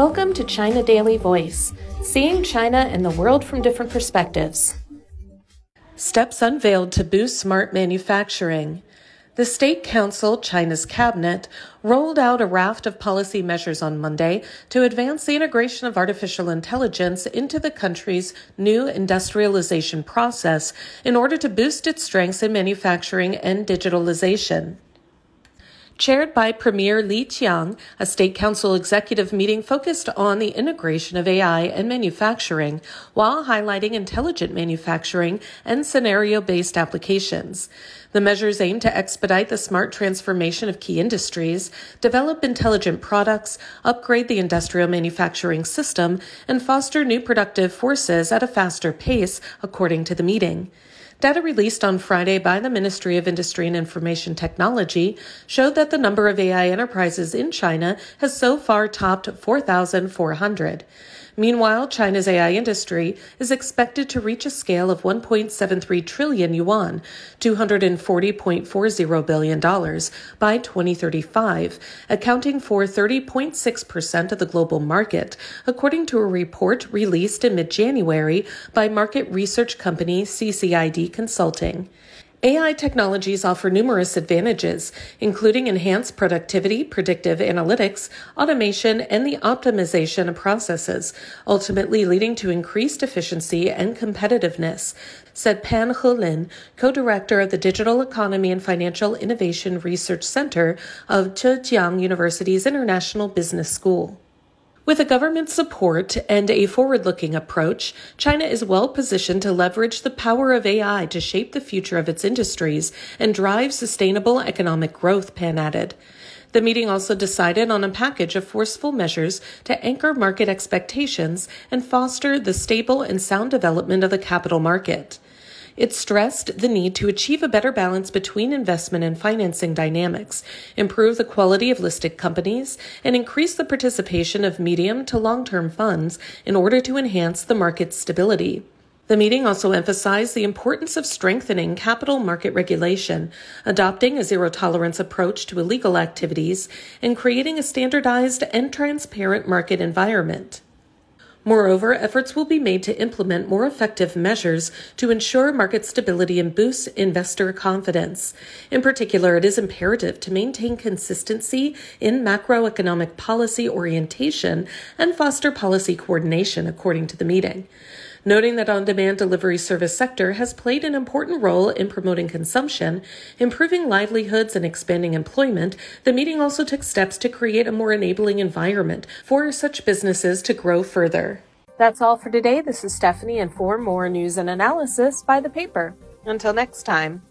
Welcome to China Daily Voice, seeing China and the world from different perspectives. Steps unveiled to boost smart manufacturing. The State Council, China's cabinet, rolled out a raft of policy measures on Monday to advance the integration of artificial intelligence into the country's new industrialization process in order to boost its strengths in manufacturing and digitalization. Chaired by Premier Li Qiang, a State Council executive meeting focused on the integration of AI and manufacturing while highlighting intelligent manufacturing and scenario based applications. The measures aim to expedite the smart transformation of key industries, develop intelligent products, upgrade the industrial manufacturing system, and foster new productive forces at a faster pace, according to the meeting. Data released on Friday by the Ministry of Industry and Information Technology showed that the number of AI enterprises in China has so far topped 4,400. Meanwhile, China's AI industry is expected to reach a scale of 1.73 trillion yuan, $240.40 billion, by 2035, accounting for 30.6% of the global market, according to a report released in mid January by market research company CCID Consulting. AI technologies offer numerous advantages, including enhanced productivity, predictive analytics, automation, and the optimization of processes, ultimately leading to increased efficiency and competitiveness, said Pan Helin, co-director of the Digital Economy and Financial Innovation Research Center of Zhejiang University's International Business School. With a government support and a forward looking approach, China is well positioned to leverage the power of AI to shape the future of its industries and drive sustainable economic growth, Pan added. The meeting also decided on a package of forceful measures to anchor market expectations and foster the stable and sound development of the capital market. It stressed the need to achieve a better balance between investment and financing dynamics, improve the quality of listed companies, and increase the participation of medium to long term funds in order to enhance the market stability. The meeting also emphasized the importance of strengthening capital market regulation, adopting a zero tolerance approach to illegal activities, and creating a standardized and transparent market environment. Moreover, efforts will be made to implement more effective measures to ensure market stability and boost investor confidence. In particular, it is imperative to maintain consistency in macroeconomic policy orientation and foster policy coordination, according to the meeting noting that on demand delivery service sector has played an important role in promoting consumption, improving livelihoods, and expanding employment, the meeting also took steps to create a more enabling environment for such businesses to grow further. That's all for today. This is Stephanie, and for more news and analysis, buy the paper. Until next time.